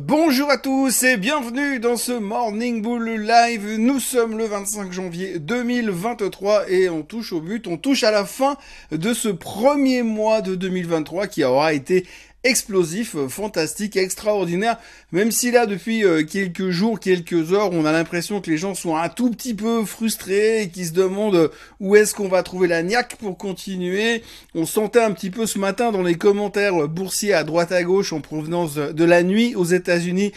Bonjour à tous et bienvenue dans ce Morning Bull Live. Nous sommes le 25 janvier 2023 et on touche au but, on touche à la fin de ce premier mois de 2023 qui aura été explosif, euh, fantastique, extraordinaire. Même si là, depuis euh, quelques jours, quelques heures, on a l'impression que les gens sont un tout petit peu frustrés et qui se demandent euh, où est-ce qu'on va trouver la niaque pour continuer. On sentait un petit peu ce matin dans les commentaires boursiers à droite à gauche en provenance de la nuit aux États-Unis,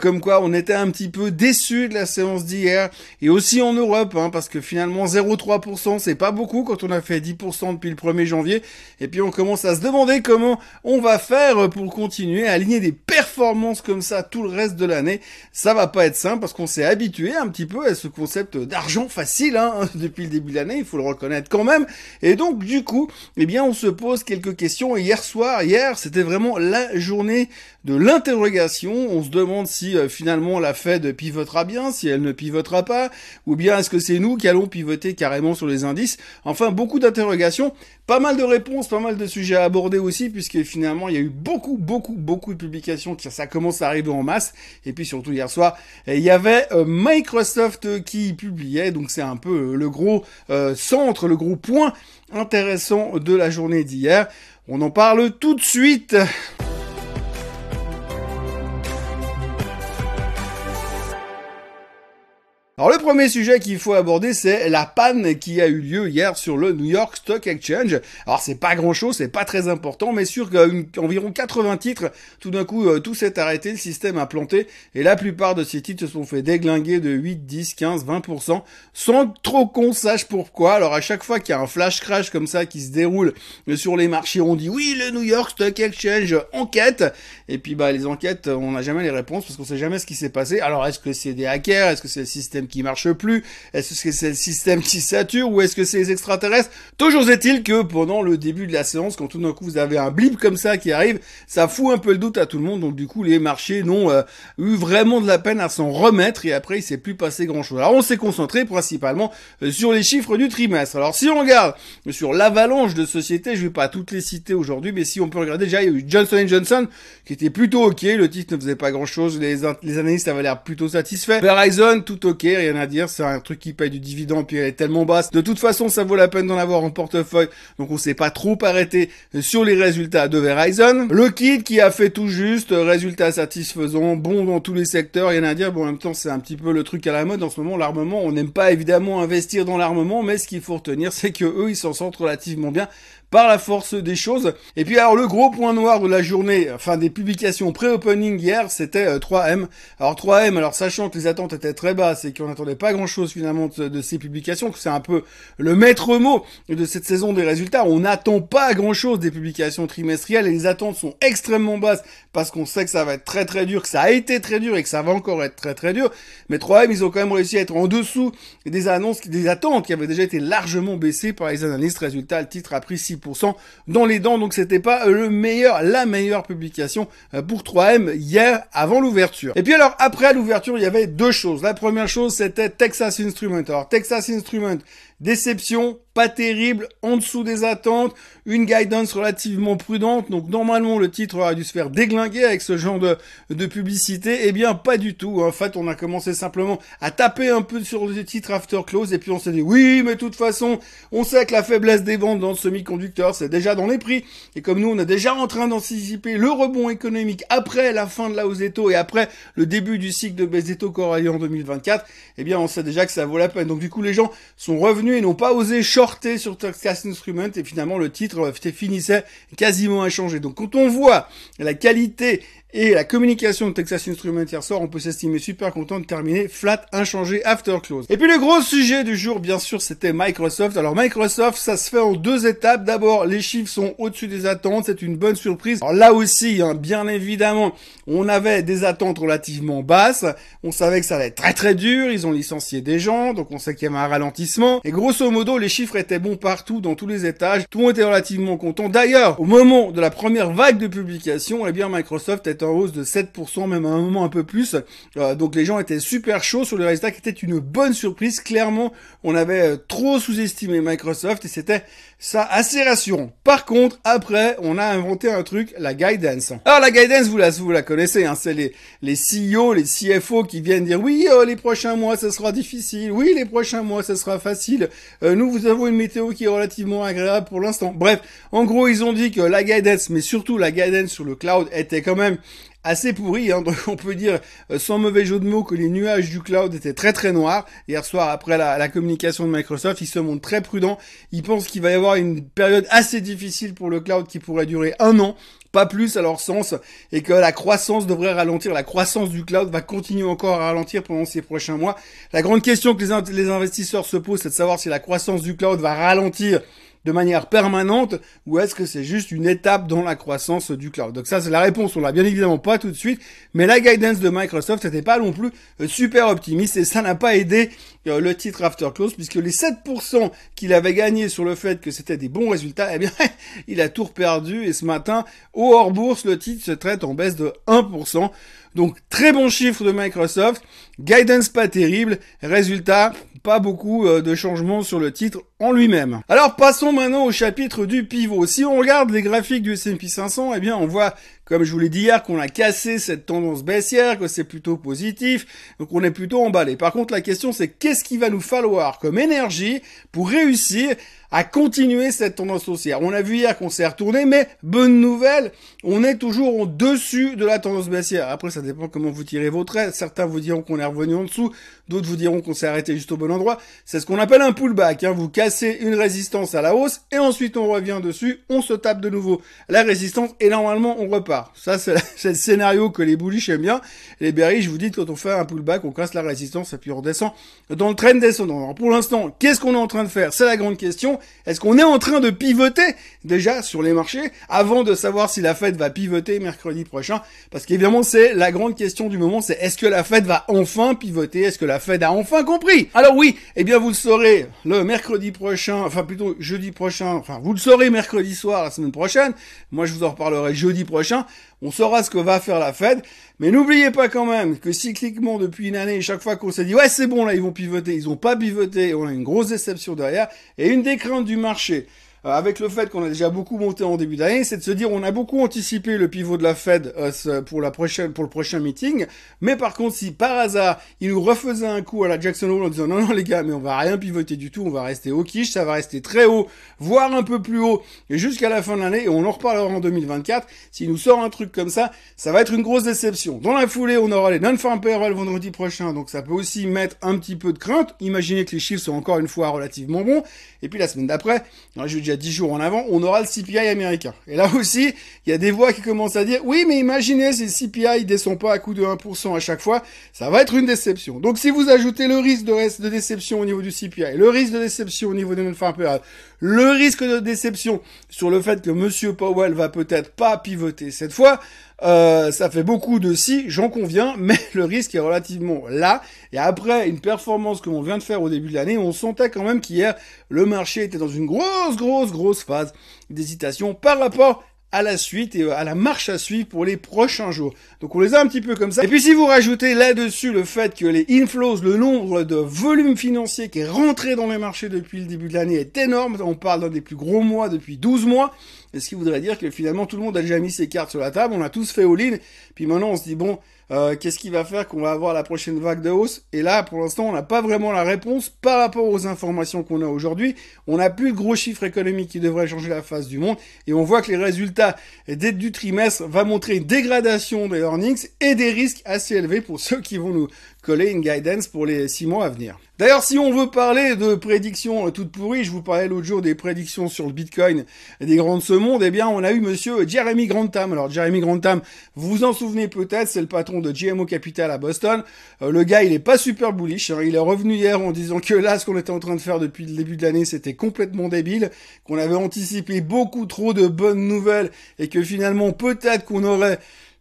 comme quoi on était un petit peu déçus de la séance d'hier et aussi en Europe, hein, parce que finalement 0,3% c'est pas beaucoup quand on a fait 10% depuis le 1er janvier. Et puis on commence à se demander comment on va faire pour continuer à aligner des performances comme ça tout le reste de l'année. Ça va pas être simple parce qu'on s'est habitué un petit peu à ce concept d'argent facile hein, depuis le début de l'année, il faut le reconnaître quand même. Et donc du coup, eh bien on se pose quelques questions. hier soir, hier, c'était vraiment la journée de l'interrogation. On se demande si euh, finalement la Fed pivotera bien, si elle ne pivotera pas, ou bien est-ce que c'est nous qui allons pivoter carrément sur les indices. Enfin, beaucoup d'interrogations, pas mal de réponses, pas mal de sujets à aborder aussi, puisque finalement il y a eu beaucoup, beaucoup, beaucoup de publications, ça commence à arriver en masse. Et puis surtout hier soir, il y avait euh, Microsoft qui publiait, donc c'est un peu euh, le gros centre, le gros point intéressant de la journée d'hier. On en parle tout de suite. Alors le premier sujet qu'il faut aborder, c'est la panne qui a eu lieu hier sur le New York Stock Exchange. Alors c'est pas grand chose, c'est pas très important, mais sur environ 80 titres, tout d'un coup euh, tout s'est arrêté, le système a planté, et la plupart de ces titres se sont fait déglinguer de 8, 10, 15, 20%, sans trop qu'on sache pourquoi. Alors à chaque fois qu'il y a un flash crash comme ça qui se déroule sur les marchés, on dit oui le New York Stock Exchange enquête, et puis bah les enquêtes, on n'a jamais les réponses parce qu'on sait jamais ce qui s'est passé. Alors est-ce que c'est des hackers, est-ce que c'est le système qui marche plus? Est-ce que c'est le système qui sature? Ou est-ce que c'est les extraterrestres? Toujours est-il que pendant le début de la séance, quand tout d'un coup vous avez un blip comme ça qui arrive, ça fout un peu le doute à tout le monde. Donc du coup, les marchés n'ont euh, eu vraiment de la peine à s'en remettre et après il s'est plus passé grand-chose. Alors on s'est concentré principalement euh, sur les chiffres du trimestre. Alors si on regarde sur l'avalanche de sociétés, je vais pas toutes les citer aujourd'hui, mais si on peut regarder déjà, il y a eu Johnson Johnson qui était plutôt ok, le titre ne faisait pas grand-chose, les, les analystes avaient l'air plutôt satisfaits. Verizon, tout ok, rien à dire, c'est un truc qui paye du dividende puis elle est tellement basse. De toute façon, ça vaut la peine d'en avoir en portefeuille, donc on s'est pas trop arrêté sur les résultats de Verizon. Le kit qui a fait tout juste, résultats satisfaisants, bon dans tous les secteurs, rien à dire. Bon, en même temps, c'est un petit peu le truc à la mode en ce moment, l'armement. On n'aime pas évidemment investir dans l'armement, mais ce qu'il faut retenir, c'est que eux, ils s'en sortent relativement bien par la force des choses. Et puis alors le gros point noir de la journée, enfin des publications pré-opening hier, c'était 3M. Euh, alors 3M, alors sachant que les attentes étaient très basses et qu'on n'attendait pas grand-chose finalement de, ces publications, que c'est un peu le maître mot de cette saison des résultats, on n'attend pas grand-chose des publications trimestrielles et les attentes sont extrêmement basses parce qu'on sait que ça va être très très dur, que ça a été très dur et que ça va encore être très très dur. Mais 3M, ils ont quand même réussi à être en dessous des annonces, des attentes qui avaient déjà été largement baissées par les analystes. Résultat, le titre a pris 6 dans les dents. Donc c'était pas le meilleur, la meilleure publication euh, pour 3M hier avant l'ouverture. Et puis alors après l'ouverture, il y avait deux choses. La première chose, c'était Texas Instruments. Alors Texas Instruments, déception, pas terrible, en dessous des attentes, une guidance relativement prudente. Donc normalement le titre aurait dû se faire déglinguer avec ce genre de, de publicité. Eh bien pas du tout. En fait on a commencé simplement à taper un peu sur le titre after close et puis on s'est dit oui mais de toute façon on sait que la faiblesse des ventes dans le semi-conducteur c'est déjà dans les prix. Et comme nous on est déjà en train d'anticiper le rebond économique après la fin de la hausse des taux et après le début du cycle de baisse des taux corrélés en 2024, eh bien on sait déjà que ça vaut la peine. Donc du coup les gens sont revenus n'ont pas osé short sur Texas Instruments et finalement le titre euh, finissait quasiment inchangé. Donc quand on voit la qualité et la communication de Texas Instruments hier soir, on peut s'estimer super content de terminer flat, inchangé, after close. Et puis le gros sujet du jour, bien sûr, c'était Microsoft. Alors Microsoft, ça se fait en deux étapes. D'abord, les chiffres sont au-dessus des attentes, c'est une bonne surprise. Alors là aussi, hein, bien évidemment, on avait des attentes relativement basses. On savait que ça allait être très très dur. Ils ont licencié des gens, donc on sait qu'il y avait un ralentissement. Et grosso modo, les chiffres étaient bons partout, dans tous les étages. Tout le monde était relativement content. D'ailleurs, au moment de la première vague de publication, eh bien Microsoft était en hausse de 7%, même à un moment un peu plus. Euh, donc les gens étaient super chauds sur le résultat qui était une bonne surprise. Clairement, on avait euh, trop sous-estimé Microsoft et c'était ça assez rassurant. Par contre, après, on a inventé un truc, la guidance. Alors la guidance, vous la, vous la connaissez, hein, c'est les, les CEO, les CFO qui viennent dire oui, les prochains mois, ce sera difficile. Oui, les prochains mois, ce sera facile. nous, vous avons une météo qui est relativement agréable pour l'instant. Bref, en gros, ils ont dit que la guidance, mais surtout la guidance sur le cloud était quand même assez pourri. Hein, on peut dire, euh, sans mauvais jeu de mots, que les nuages du cloud étaient très très noirs. Hier soir, après la, la communication de Microsoft, ils se montrent très prudents. Ils pensent qu'il va y avoir une période assez difficile pour le cloud qui pourrait durer un an pas plus à leur sens, et que la croissance devrait ralentir. La croissance du cloud va continuer encore à ralentir pendant ces prochains mois. La grande question que les, les investisseurs se posent, c'est de savoir si la croissance du cloud va ralentir de manière permanente ou est-ce que c'est juste une étape dans la croissance du cloud? Donc ça c'est la réponse, on l'a bien évidemment pas tout de suite, mais la guidance de Microsoft n'était pas non plus euh, super optimiste et ça n'a pas aidé le titre After Close puisque les 7% qu'il avait gagné sur le fait que c'était des bons résultats, eh bien il a tout perdu et ce matin au hors bourse le titre se traite en baisse de 1%. Donc très bon chiffre de Microsoft, guidance pas terrible, résultat pas beaucoup euh, de changements sur le titre en lui-même. Alors passons maintenant au chapitre du pivot. Si on regarde les graphiques du S&P 500, eh bien on voit comme je vous l'ai dit hier, qu'on a cassé cette tendance baissière, que c'est plutôt positif, donc on est plutôt emballé. Par contre, la question c'est qu'est-ce qu'il va nous falloir comme énergie pour réussir à continuer cette tendance haussière? On a vu hier qu'on s'est retourné, mais bonne nouvelle, on est toujours au-dessus de la tendance baissière. Après, ça dépend comment vous tirez vos traits. Certains vous diront qu'on est revenu en dessous, d'autres vous diront qu'on s'est arrêté juste au bon endroit. C'est ce qu'on appelle un pullback. Hein. Vous cassez une résistance à la hausse et ensuite on revient dessus, on se tape de nouveau la résistance et normalement on repart. Ça, c'est le scénario que les bullish aiment bien. Les bearish, vous dis, quand on fait un pullback, on casse la résistance et puis on redescend dans le train descendant. Alors pour l'instant, qu'est-ce qu'on est en train de faire? C'est la grande question. Est-ce qu'on est en train de pivoter déjà sur les marchés avant de savoir si la Fed va pivoter mercredi prochain? Parce qu'évidemment, c'est la grande question du moment, c'est est-ce que la Fed va enfin pivoter? Est-ce que la Fed a enfin compris? Alors oui, eh bien vous le saurez le mercredi prochain, enfin plutôt jeudi prochain, enfin vous le saurez mercredi soir la semaine prochaine. Moi, je vous en reparlerai jeudi prochain on saura ce que va faire la Fed, mais n'oubliez pas quand même que cycliquement depuis une année, chaque fois qu'on s'est dit ouais c'est bon là ils vont pivoter, ils ont pas pivoté, on a une grosse déception derrière, et une des craintes du marché, avec le fait qu'on a déjà beaucoup monté en début d'année, c'est de se dire on a beaucoup anticipé le pivot de la Fed euh, pour la prochaine pour le prochain meeting, mais par contre si par hasard il nous refaisait un coup à la Jackson Hole en disant non non les gars mais on va rien pivoter du tout, on va rester au quiche, ça va rester très haut, voire un peu plus haut jusqu'à la fin de l'année et on en reparlera en 2024. S'il nous sort un truc comme ça, ça va être une grosse déception. Dans la foulée, on aura les non-farm payroll vendredi prochain, donc ça peut aussi mettre un petit peu de crainte. Imaginez que les chiffres sont encore une fois relativement bons. Et puis la semaine d'après, je déjà 10 jours en avant, on aura le CPI américain. Et là aussi, il y a des voix qui commencent à dire, oui, mais imaginez si le CPI descend pas à coup de 1% à chaque fois, ça va être une déception. Donc si vous ajoutez le risque de, déception au niveau du CPI, le risque de déception au niveau des non-farm le risque de déception sur le fait que Monsieur Powell va peut-être pas pivoter cette fois, euh, ça fait beaucoup de si, j'en conviens, mais le risque est relativement là. Et après une performance que l'on vient de faire au début de l'année, on sentait quand même qu'hier, le marché était dans une grosse, grosse, grosse phase d'hésitation par rapport à la suite et à la marche à suivre pour les prochains jours. Donc on les a un petit peu comme ça. Et puis si vous rajoutez là-dessus le fait que les inflows, le nombre de volumes financiers qui est rentré dans les marchés depuis le début de l'année est énorme, on parle d'un des plus gros mois depuis 12 mois, ce qui voudrait dire que finalement tout le monde a déjà mis ses cartes sur la table, on a tous fait all-in, puis maintenant on se dit bon, euh, qu'est-ce qui va faire qu'on va avoir la prochaine vague de hausse? Et là, pour l'instant, on n'a pas vraiment la réponse par rapport aux informations qu'on a aujourd'hui. On n'a plus de gros chiffres économiques qui devraient changer la face du monde, et on voit que les résultats du trimestre va montrer une dégradation des earnings et des risques assez élevés pour ceux qui vont nous coller une guidance pour les six mois à venir. D'ailleurs, si on veut parler de prédictions toutes pourries, je vous parlais l'autre jour des prédictions sur le Bitcoin des grands de ce monde, eh bien, on a eu monsieur Jeremy Grantham. Alors, Jeremy Grantham, vous vous en souvenez peut-être, c'est le patron de GMO Capital à Boston. Euh, le gars, il est pas super bullish. Hein. Il est revenu hier en disant que là, ce qu'on était en train de faire depuis le début de l'année, c'était complètement débile, qu'on avait anticipé beaucoup trop de bonnes nouvelles et que finalement, peut-être qu'on aurait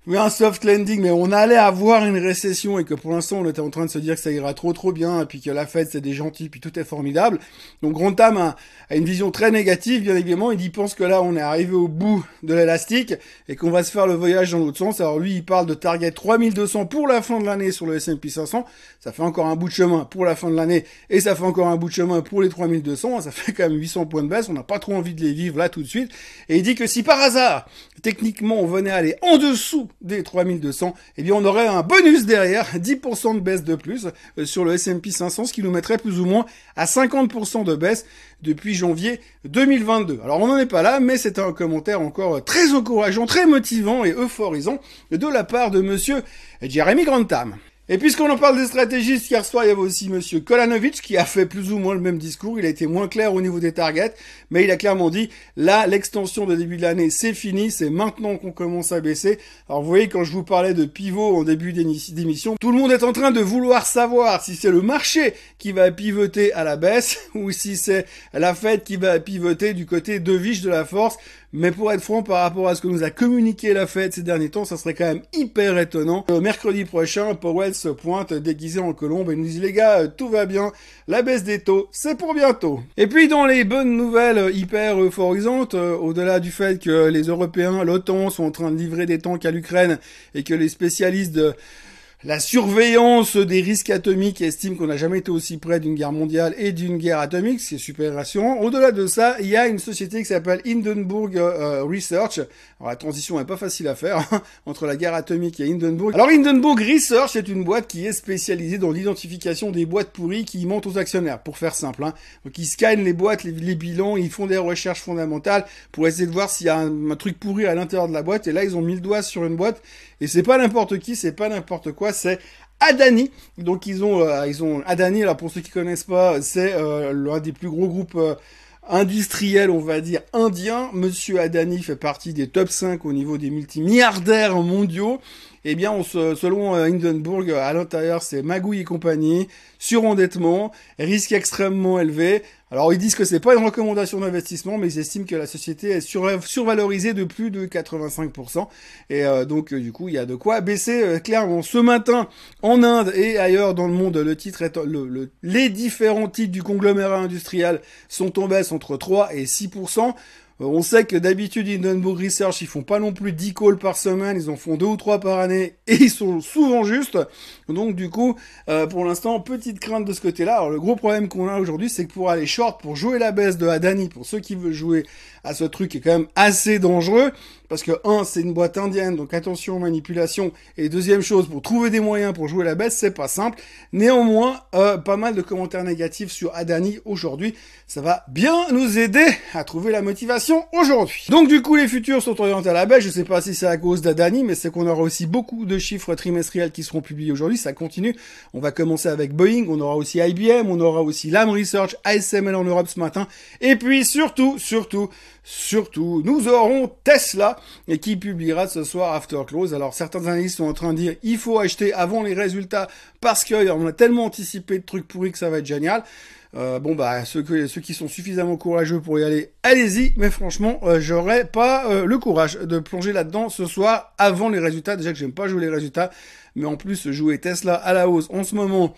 oui, un soft landing, mais on allait avoir une récession et que pour l'instant on était en train de se dire que ça ira trop trop bien et puis que la Fed c'est des gentils puis tout est formidable. Donc Grantham a, a, une vision très négative bien évidemment. Il pense que là on est arrivé au bout de l'élastique et qu'on va se faire le voyage dans l'autre sens. Alors lui il parle de target 3200 pour la fin de l'année sur le S&P 500. Ça fait encore un bout de chemin pour la fin de l'année et ça fait encore un bout de chemin pour les 3200. Ça fait quand même 800 points de baisse. On n'a pas trop envie de les vivre là tout de suite. Et il dit que si par hasard techniquement on venait aller en dessous des 3200, eh bien on aurait un bonus derrière, 10% de baisse de plus euh, sur le S&P 500, ce qui nous mettrait plus ou moins à 50% de baisse depuis janvier 2022. Alors on n'en est pas là, mais c'est un commentaire encore très encourageant, très motivant et euphorisant de la part de monsieur Jeremy Grantham. Et puisqu'on en parle des stratégistes, hier soir, il y avait aussi monsieur Kolanovic qui a fait plus ou moins le même discours. Il a été moins clair au niveau des targets, mais il a clairement dit, là, l'extension de début de l'année, c'est fini, c'est maintenant qu'on commence à baisser. Alors vous voyez, quand je vous parlais de pivot en début d'émission, tout le monde est en train de vouloir savoir si c'est le marché qui va pivoter à la baisse ou si c'est la fête qui va pivoter du côté de viche de la force. Mais pour être franc, par rapport à ce que nous a communiqué la Fed ces derniers temps, ça serait quand même hyper étonnant. Le mercredi prochain, Powell se pointe déguisé en colombe et nous dit les gars, tout va bien, la baisse des taux, c'est pour bientôt. Et puis dans les bonnes nouvelles hyper euphorisantes, euh, au-delà du fait que les Européens, l'OTAN sont en train de livrer des tanks à l'Ukraine et que les spécialistes de la surveillance des risques atomiques estime qu'on n'a jamais été aussi près d'une guerre mondiale et d'une guerre atomique, c'est super rassurant. Au-delà de ça, il y a une société qui s'appelle Hindenburg euh, Research. Alors la transition est pas facile à faire hein, entre la guerre atomique et Hindenburg. Alors Hindenburg Research c'est une boîte qui est spécialisée dans l'identification des boîtes pourries qui mentent aux actionnaires, pour faire simple. Hein. Donc ils scannent les boîtes, les, bilans, ils font des recherches fondamentales pour essayer de voir s'il y a un, un truc pourri à l'intérieur de la boîte. Et là ils ont mis le doigt sur une boîte et c'est pas n'importe qui, c'est pas n'importe quoi c'est Adani. Donc ils ont, euh, ils ont Adani. Alors pour ceux qui connaissent pas, c'est euh, l'un des plus gros groupes euh, industriels, on va dire indiens. Monsieur Adani fait partie des top 5 au niveau des multimilliardaires mondiaux. Eh bien, on se, selon Hindenburg, à l'intérieur, c'est magouille et compagnie, surendettement, risque extrêmement élevé. Alors ils disent que c'est pas une recommandation d'investissement, mais ils estiment que la société est survalorisée de plus de 85%. Et euh, donc euh, du coup, il y a de quoi baisser euh, clairement. Ce matin, en Inde et ailleurs dans le monde, les différents titres du conglomérat industriel sont en baisse entre 3 et 6%. Euh, on sait que d'habitude, Hindenburg Research, ils font pas non plus 10 calls par semaine, ils en font deux ou trois par année, et ils sont souvent justes. Donc du coup, euh, pour l'instant, petite crainte de ce côté-là. Alors le gros problème qu'on a aujourd'hui, c'est que pour aller short, pour jouer la baisse de Adani, pour ceux qui veulent jouer à ce truc qui est quand même assez dangereux, parce que un, c'est une boîte indienne, donc attention aux manipulations, et deuxième chose, pour trouver des moyens pour jouer la baisse, c'est pas simple. Néanmoins, euh, pas mal de commentaires négatifs sur Adani aujourd'hui, ça va bien nous aider à trouver la motivation aujourd'hui. Donc du coup, les futurs sont orientés à la baisse, je sais pas si c'est à cause d'Adani, mais c'est qu'on aura aussi beaucoup de chiffres trimestriels qui seront publiés aujourd'hui, ça continue. On va commencer avec Boeing, on aura aussi IBM, on aura aussi Lam Research, ASML en Europe ce matin, et puis surtout, surtout, surtout, nous aurons Tesla qui publiera ce soir After Close. Alors certains analystes sont en train de dire il faut acheter avant les résultats parce qu'on a tellement anticipé de trucs pourris que ça va être génial. Euh, bon bah ceux, ceux qui sont suffisamment courageux pour y aller, allez-y. Mais franchement, euh, j'aurais pas euh, le courage de plonger là-dedans ce soir avant les résultats. Déjà que j'aime pas jouer les résultats, mais en plus jouer Tesla à la hausse en ce moment,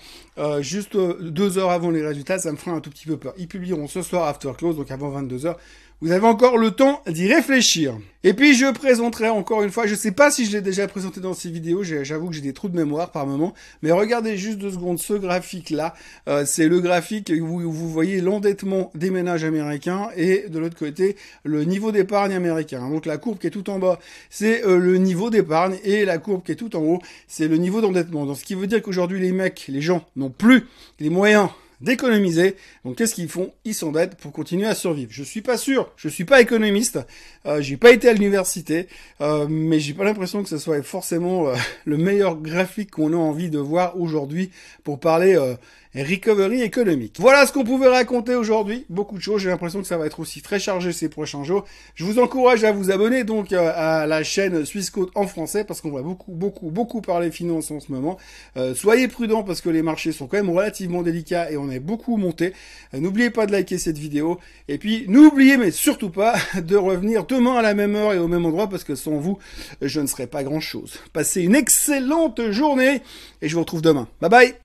juste deux heures avant les résultats, ça me fera un tout petit peu peur. Ils publieront ce soir after close, donc avant 22 heures. Vous avez encore le temps d'y réfléchir. Et puis je présenterai encore une fois, je sais pas si je l'ai déjà présenté dans ces vidéos, j'avoue que j'ai des trous de mémoire par moment, mais regardez juste deux secondes ce graphique là, euh, c'est le graphique où vous voyez l'endettement des ménages américains et de l'autre côté le niveau d'épargne américain. Donc la courbe qui est tout en bas, c'est euh, le niveau d'épargne et la courbe qui est tout en haut, c'est le niveau d'endettement. Donc ce qui veut dire qu'aujourd'hui les mecs, les gens n'ont plus les moyens d'économiser. Donc qu'est-ce qu'ils font? Ils s'endettent pour continuer à survivre. Je suis pas sûr, je suis pas économiste, euh, j'ai pas été à l'université, euh, mais j'ai pas l'impression que ce soit forcément euh, le meilleur graphique qu'on a envie de voir aujourd'hui pour parler euh, recovery économique. Voilà ce qu'on pouvait raconter aujourd'hui. Beaucoup de choses. J'ai l'impression que ça va être aussi très chargé ces prochains jours. Je vous encourage à vous abonner donc euh, à la chaîne Suisse en français parce qu'on va beaucoup, beaucoup, beaucoup parler finance en ce moment. Euh, soyez prudents parce que les marchés sont quand même relativement délicats et on est beaucoup monté. Euh, n'oubliez pas de liker cette vidéo. Et puis, n'oubliez, mais surtout pas, de revenir demain à la même heure et au même endroit parce que sans vous, je ne serai pas grand chose. Passez une excellente journée et je vous retrouve demain. Bye bye